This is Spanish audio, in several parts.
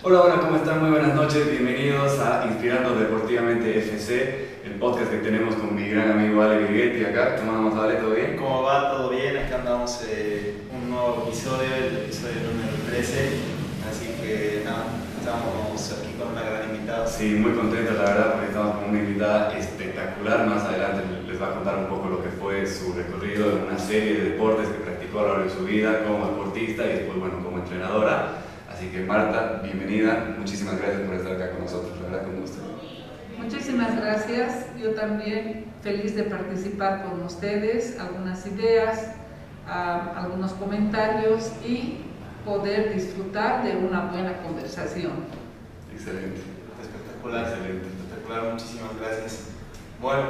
Hola, hola, ¿cómo están? Muy buenas noches, bienvenidos a Inspirando Deportivamente FC, el podcast que tenemos con mi gran amigo Ale Virguetti acá. ¿Cómo vamos, Ale? ¿Todo bien? ¿Cómo va? ¿Todo bien? Acá andamos eh, un nuevo episodio, el episodio número 13, así que nada, estamos aquí con una gran invitada. Sí, muy contento la verdad porque estamos con una invitada espectacular. Más adelante les va a contar un poco lo que fue su recorrido en una serie de deportes que practicó a lo largo de su vida como deportista y después, bueno, como entrenadora. Así que Marta, bienvenida, muchísimas gracias por estar acá con nosotros, la verdad con gusto. Muchísimas gracias, yo también feliz de participar con ustedes, algunas ideas, uh, algunos comentarios y poder disfrutar de una buena conversación. Excelente. Espectacular, excelente, espectacular, muchísimas gracias. Bueno,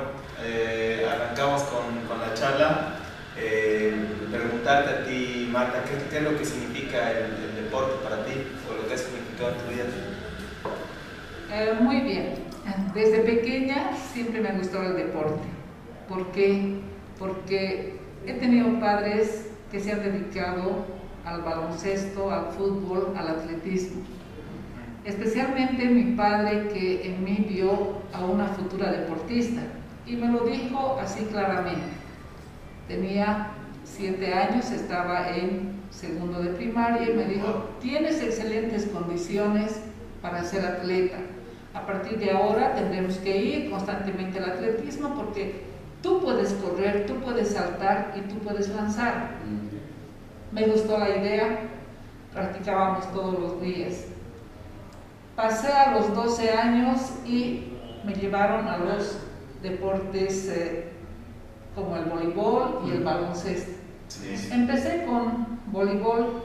eh, arrancamos con, con, la charla. Eh, preguntarte a ti, Marta, ¿qué, ¿qué, es lo que significa el, el, deporte para ti en tu vida? Eh, muy bien. Desde pequeña siempre me gustado el deporte. ¿Por qué? Porque he tenido padres que se han dedicado al baloncesto, al fútbol, al atletismo. Especialmente mi padre que en mí vio a una futura deportista y me lo dijo así claramente. Tenía siete años, estaba en segundo de primaria y me dijo, tienes excelentes condiciones para ser atleta. A partir de ahora tendremos que ir constantemente al atletismo porque tú puedes correr, tú puedes saltar y tú puedes lanzar. Me gustó la idea, practicábamos todos los días. Pasé a los 12 años y me llevaron a los deportes eh, como el voleibol y el baloncesto. Sí. Empecé con voleibol,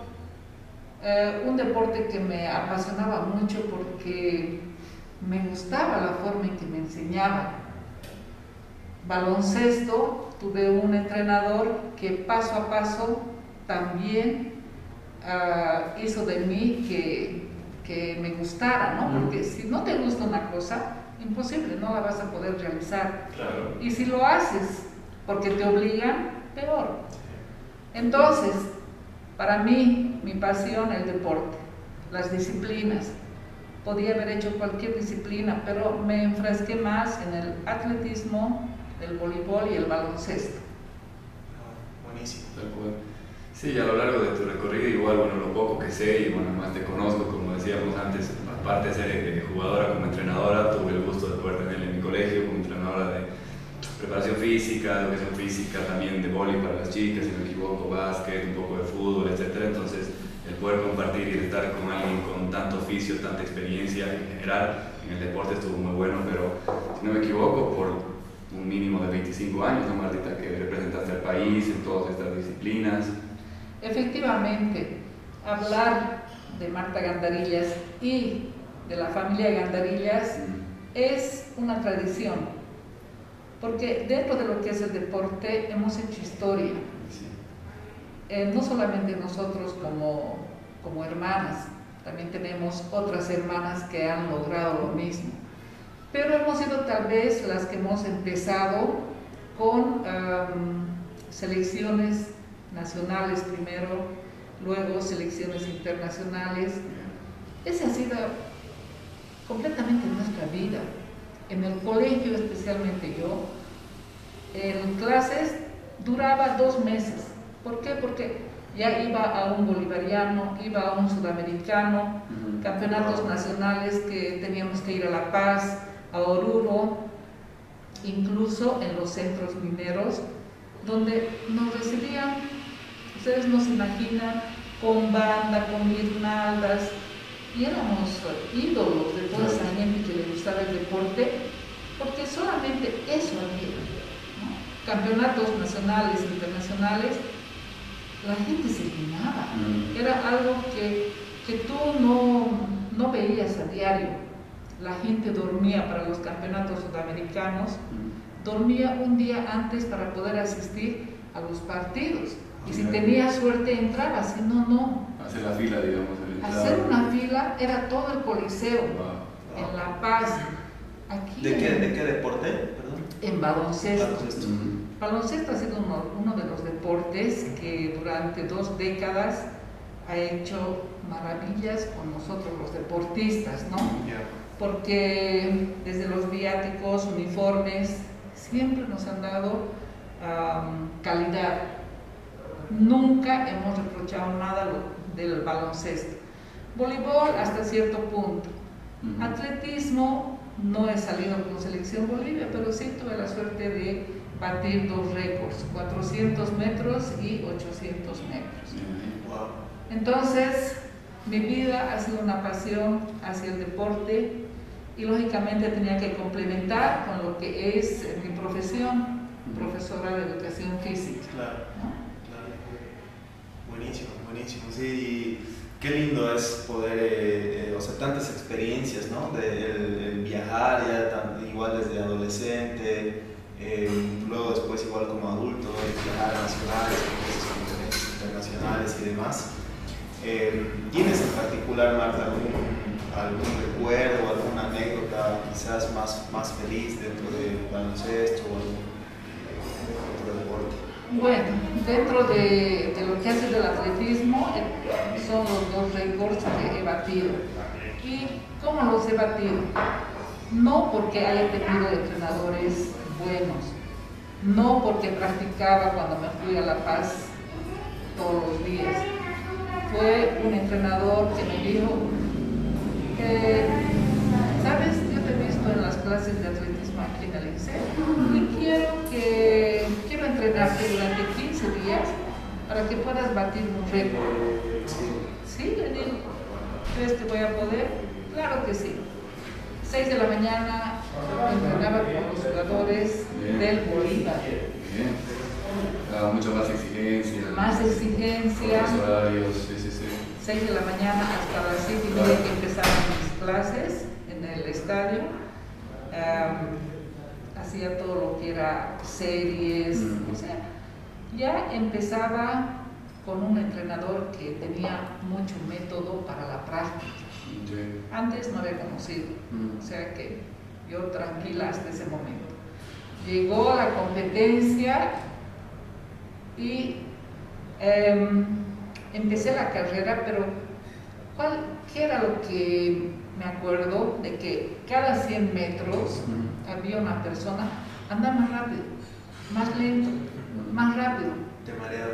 eh, un deporte que me apasionaba mucho porque me gustaba la forma en que me enseñaban. Baloncesto, tuve un entrenador que paso a paso también uh, hizo de mí que, que, me gustara, ¿no? Porque si no te gusta una cosa, imposible, no la vas a poder realizar. Claro. Y si lo haces porque te obligan, peor. Entonces, para mí, mi pasión el deporte, las disciplinas. Podía haber hecho cualquier disciplina, pero me enfrasqué más en el atletismo, el voleibol y el baloncesto. Buenísimo. Sí, a lo largo de tu recorrido, igual, bueno, lo poco que sé y bueno, más te conozco, como decíamos antes, aparte de ser jugadora como entrenadora, tuve el gusto de poder tenerla en mi colegio como preparación física, educación física, también de voleibol para las chicas, si no me equivoco, básquet, un poco de fútbol, etcétera. Entonces, el poder compartir y estar con alguien con tanto oficio, tanta experiencia en general en el deporte estuvo muy bueno, pero si no me equivoco, por un mínimo de 25 años, ¿no, Martita? Que representaste al país en todas estas disciplinas. Efectivamente, hablar de Marta Gandarillas y de la familia Gandarillas es una tradición, porque dentro de lo que es el deporte hemos hecho historia. Sí. Eh, no solamente nosotros como, como hermanas, también tenemos otras hermanas que han logrado lo mismo. Pero hemos sido tal vez las que hemos empezado con um, selecciones nacionales primero, luego selecciones internacionales. Esa ha sido completamente nuestra vida. En el colegio, especialmente yo, en clases duraba dos meses. ¿Por qué? Porque ya iba a un bolivariano, iba a un sudamericano, uh -huh. campeonatos nacionales que teníamos que ir a La Paz, a Oruro, incluso en los centros mineros, donde nos recibían, ustedes no se imaginan, con banda, con guirnaldas, y éramos ídolos de toda esa gente que le gustaba el deporte, porque solamente eso había. ¿no? Campeonatos nacionales, internacionales, la gente se llenaba. Mm. Era algo que, que tú no, no, veías a diario. La gente dormía para los campeonatos sudamericanos, mm. dormía un día antes para poder asistir a los partidos. Y si tenía suerte entraba, si no, no. Hacer la fila, digamos. Hacer una fila era todo el coliseo, wow. en La Paz. Aquí ¿De qué, ¿De qué deporte? Perdón. En baloncesto. Baloncesto. Mm. Baloncesto ha sido uno, uno, de los deportes que durante dos décadas ha hecho maravillas con nosotros los deportistas, ¿no? Porque desde los viáticos, uniformes, siempre nos han dado calidad. Nunca hemos reprochado nada del baloncesto. Voleibol hasta cierto punto. Atletismo no he salido con selección Bolivia, pero sí tuve la suerte de batir dos récords, 400 metros y 800 metros. Entonces, mi vida ha sido una pasión hacia el deporte y lógicamente tenía que complementar con lo que es mi profesión, profesora de educación física. Claro, Buenísimo, buenísimo. Sí, qué lindo es poder, eh, eh, o sea, tantas experiencias, ¿no? De, viajar ya igual desde adolescente, eh, luego después igual como adulto, viajar a nacionales, internacionales y demás. ¿Tienes en particular, Marta, algún, algún recuerdo, alguna anécdota quizás más, más feliz dentro del baloncesto o dentro del deporte? Bueno, dentro de, lo que hace del atletismo son los dos récords que he batido. ¿Y cómo los he batido? No porque haya tenido entrenadores buenos, no porque practicaba cuando me fui a La Paz todos los días. Fue un entrenador que me dijo, ¿sabes? Yo te he visto en las clases de atletismo aquí en el INSEE entrenarte durante 15 días para que puedas batir un récord. Sí, le digo, ¿crees que voy a poder? Claro que sí. 6 de la mañana entrenaba con los jugadores del Bolívar. Bien. mucho más exigencia. Más exigencia. Horarios, sí, sí, sí. 6 de la mañana hasta las 7 y media que empezaban mis clases en el estadio. Hacía todo lo que era series, o sea, ya empezaba con un entrenador que tenía mucho método para la práctica. Antes no había conocido, mm. o sea que yo tranquila hasta ese momento. Llegó la competencia y em, empecé la carrera, pero ¿cuál, ¿qué era lo que me acuerdo? De que cada 100 metros había una persona, anda más rápido, más lento, más rápido. De manera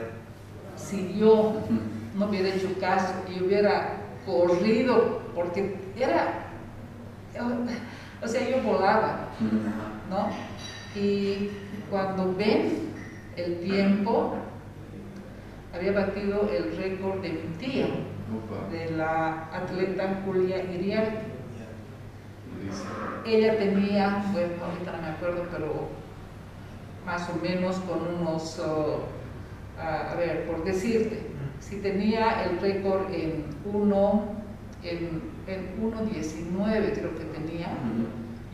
Si yo no hubiera hecho caso y hubiera corrido, porque era, o sea, yo volaba, ¿no? Y cuando ven el tiempo, había batido el récord de mi tía, de la atleta Julia Iriar. Ella tenía, bueno, ahorita no me acuerdo, pero más o menos con unos, oh, a ver, por decirte, si tenía el récord en 1, en, en 1.19 creo que tenía,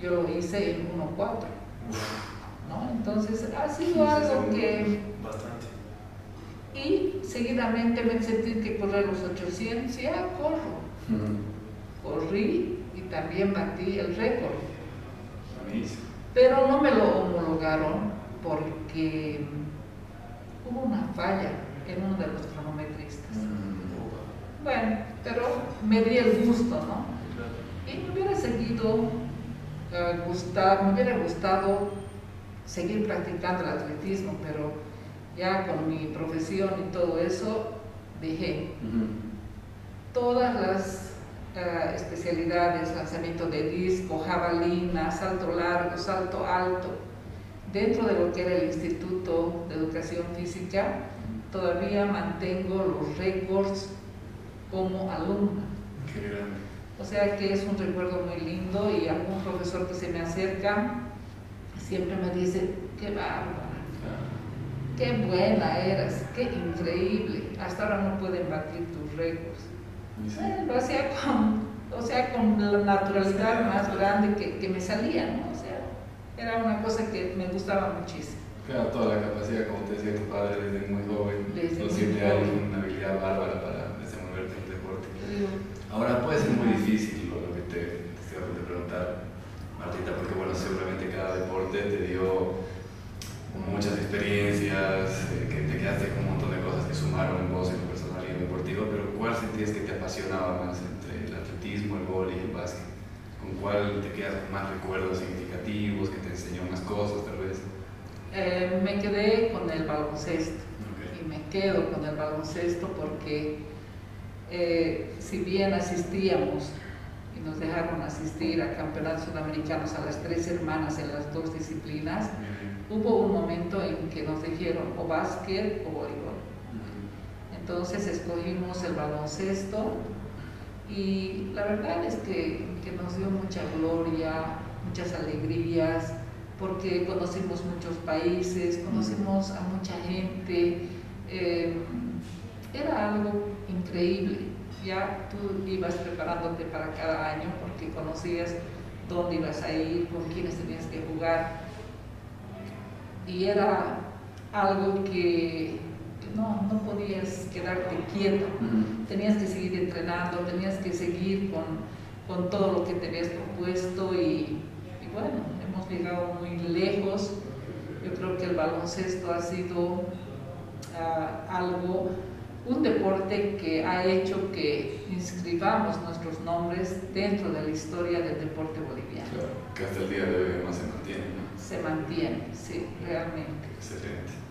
yo lo hice en 1.4. ¿no? Entonces ha sido algo que... Bastante y seguidamente me sentí que correr los 800 ya corro. Corrí y también batí el récord. Pero no me lo homologaron porque hubo una falla en uno de los cronometristas. Bueno, pero me di el gusto, ¿no? Y me hubiera seguido uh, gustar, me hubiera gustado seguir practicando el atletismo, pero ya con mi profesión y todo eso, dejé. Todas las eh, especialidades, lanzamiento de disco, jabalina, salto largo, salto alto, dentro de lo que era el Instituto de Educación Física, todavía mantengo los récords como alumna. O sea que es un recuerdo muy lindo y algún profesor que se me acerca siempre me dice, qué bárbaro qué buena eras, qué increíble, hasta ahora no pueden batir tus récords. Lo hacía con, o sea, con la naturalidad más grande que, que, me salía, ¿no? O sea, era una cosa que me gustaba muchísimo. Claro, toda la capacidad, como te decía tu padre, desde muy joven, los siete años, una habilidad bárbara para desenvolverte en el deporte. Ahora puede ser muy difícil lo que te, te estoy a preguntar, Martita, porque bueno, seguramente cada deporte te dio muchas experiencias, eh, que te quedaste con un montón de cosas que sumaron en vos, deportiva, pero ¿cuál sentías que te apasionaba más entre el atletismo, el vóley y el básquet? ¿Con cuál te quedas con más recuerdos significativos, que te enseñó más cosas tal vez? Eh, me quedé con el baloncesto y me quedo con el baloncesto porque eh, si bien asistíamos y nos dejaron asistir a campeonatos sudamericanos a las tres hermanas en las dos disciplinas, hubo un momento en que nos dijeron o básquet o voleibol. Entonces escogimos el baloncesto y la verdad es que, que, nos dio mucha gloria, muchas alegrías, porque conocimos muchos países, conocimos a mucha gente. Eh, era algo increíble. Ya tú ibas preparándote para cada año porque conocías dónde ibas a ir, con quiénes tenías que jugar y era algo que no, no podías quedarte quieto, tenías que seguir entrenando, tenías que seguir con, con todo lo que te habías propuesto y, y, bueno, hemos llegado muy lejos. Yo creo que el baloncesto ha sido uh, algo, un deporte que ha hecho que inscribamos nuestros nombres dentro de la historia del deporte boliviano. Claro, que hasta el día de hoy además se mantiene, ¿no? Se mantiene, sí, realmente. Excelente.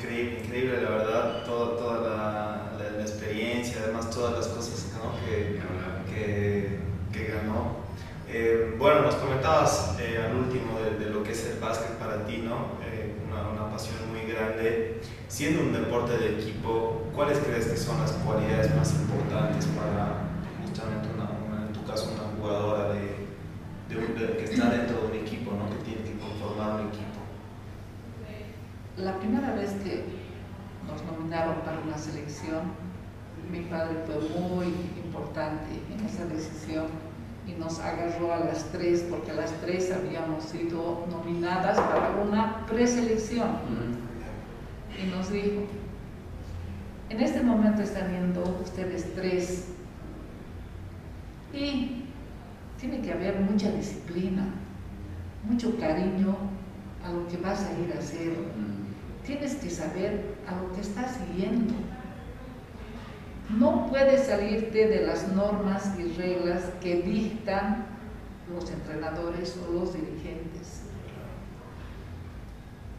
Increíble, increíble la verdad, toda, toda la, la, la experiencia, además todas las cosas ¿no? que, que, que, ganó. Eh, bueno, nos comentabas eh, al último de, de, lo que es el básquet para ti, ¿no? Eh, una, una, pasión muy grande. Siendo un deporte de equipo, ¿cuáles crees que son las cualidades más importantes para justamente una, una en tu caso una jugadora de, de, un, que está dentro de un equipo, ¿no? que tiene que conformar un equipo? La primera vez que nos nominaron para una selección, mi padre fue muy importante en esa decisión y nos agarró a las tres, porque a las tres habíamos sido nominadas para una preselección. Y nos dijo, en este momento están viendo ustedes tres y tiene que haber mucha disciplina, mucho cariño a lo que vas a ir a hacer. Tienes que saber a lo que estás yendo. No puedes salirte de las normas y reglas que dictan los entrenadores o los dirigentes.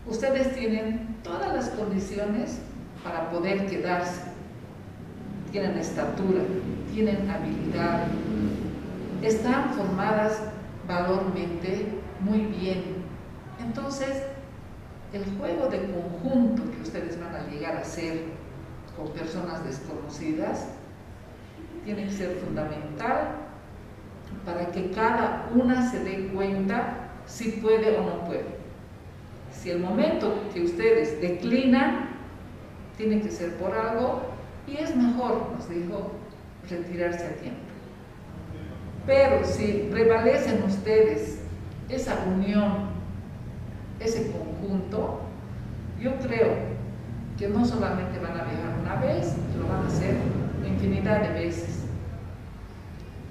Ustedes tienen todas las condiciones para poder quedarse. Tienen estatura, tienen habilidad, están formadas valormente muy bien. Entonces, el juego de conjunto que ustedes van a llegar a hacer con personas desconocidas tiene que ser fundamental para que cada una se dé cuenta si puede o no puede. Si el momento que ustedes declinan, tiene que ser por algo y es mejor, nos dijo, retirarse a tiempo. Pero si prevalecen ustedes esa unión, ese conjunto, yo creo que no solamente van a viajar una vez, lo van a hacer infinidad de veces.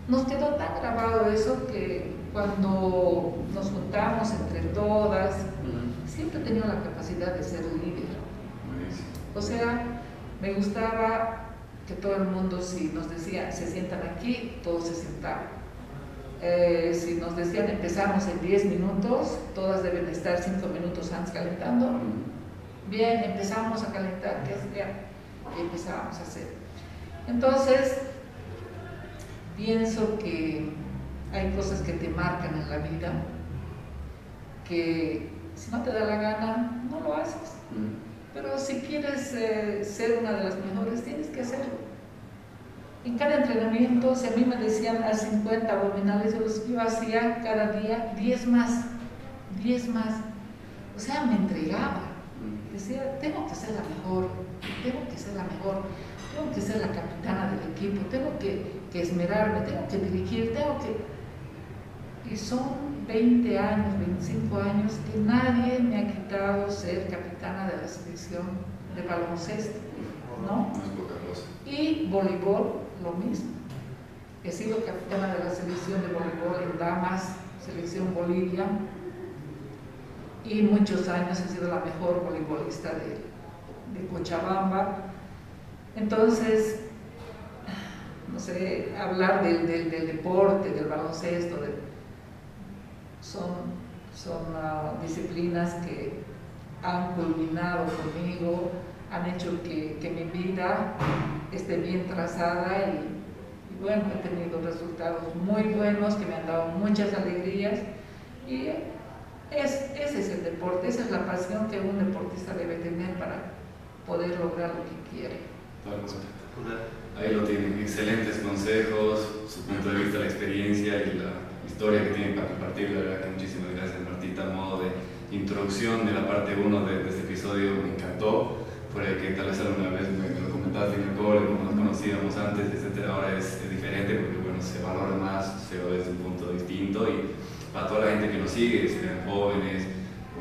Nos quedó tan grabado eso que cuando nos juntamos entre todas, siempre he tenido la capacidad de ser líder. O sea, me gustaba que todo el mundo, si nos decía, se sientan aquí, todos se sentaban. Eh, si nos decían empezamos en 10 minutos, todas deben estar 5 minutos antes calentando. Bien, empezamos a calentar, ¿qué es? y empezábamos a hacer. Entonces, pienso que hay cosas que te marcan en la vida, que si no te da la gana, no lo haces. Pero si quieres eh, ser una de las mejores, tienes que hacerlo. En cada entrenamiento, si a mí me decían a 50 abdominales, yo, yo hacía cada día 10 más, 10 más. O sea, me entregaba. Decía, tengo que ser la mejor, tengo que ser la mejor, tengo que ser la capitana del equipo, tengo que, que esmerarme, tengo que dirigir, tengo que... Y son 20 años, 25 años que nadie me ha quitado ser capitana de la selección de baloncesto, ¿no? Y voleibol, lo mismo. He sido capitana de la selección de voleibol en damas, selección Bolivia, y muchos años he sido la mejor voleibolista de, de Cochabamba. Entonces, no sé, hablar del, del, deporte, del baloncesto, son, son ah, disciplinas que han culminado conmigo, han hecho que, que mi vida esté bien trazada y, bueno, he tenido resultados muy buenos que me han dado muchas alegrías y es, ese es el deporte, esa es la pasión que un deportista debe tener para poder lograr lo que quiere. Ahí lo tienen, excelentes consejos, su punto de vista, la experiencia y la historia que tienen para compartir. La verdad que muchísimas gracias Martita, modo de introducción de la parte 1 de, este episodio me encantó. Por el que tal vez alguna vez me, lo comentaste en el cole, como nos conocíamos antes, etcétera, ahora es, es, diferente porque bueno, se valora más, se ve desde un punto distinto y para toda la gente que nos sigue, sean jóvenes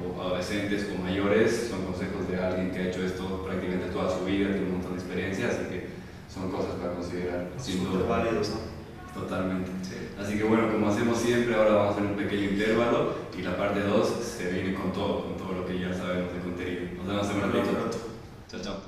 o adolescentes o mayores, son consejos de alguien que ha hecho esto prácticamente toda su vida, tiene un montón de experiencia, así que son cosas para considerar. Sin duda. válidos, ¿no? Totalmente. Así que bueno, como hacemos siempre, ahora vamos a hacer un pequeño intervalo y la parte 2 se viene con todo, con todo lo que ya sabemos de contenido. Nos vemos en un ratito. Chao, chao.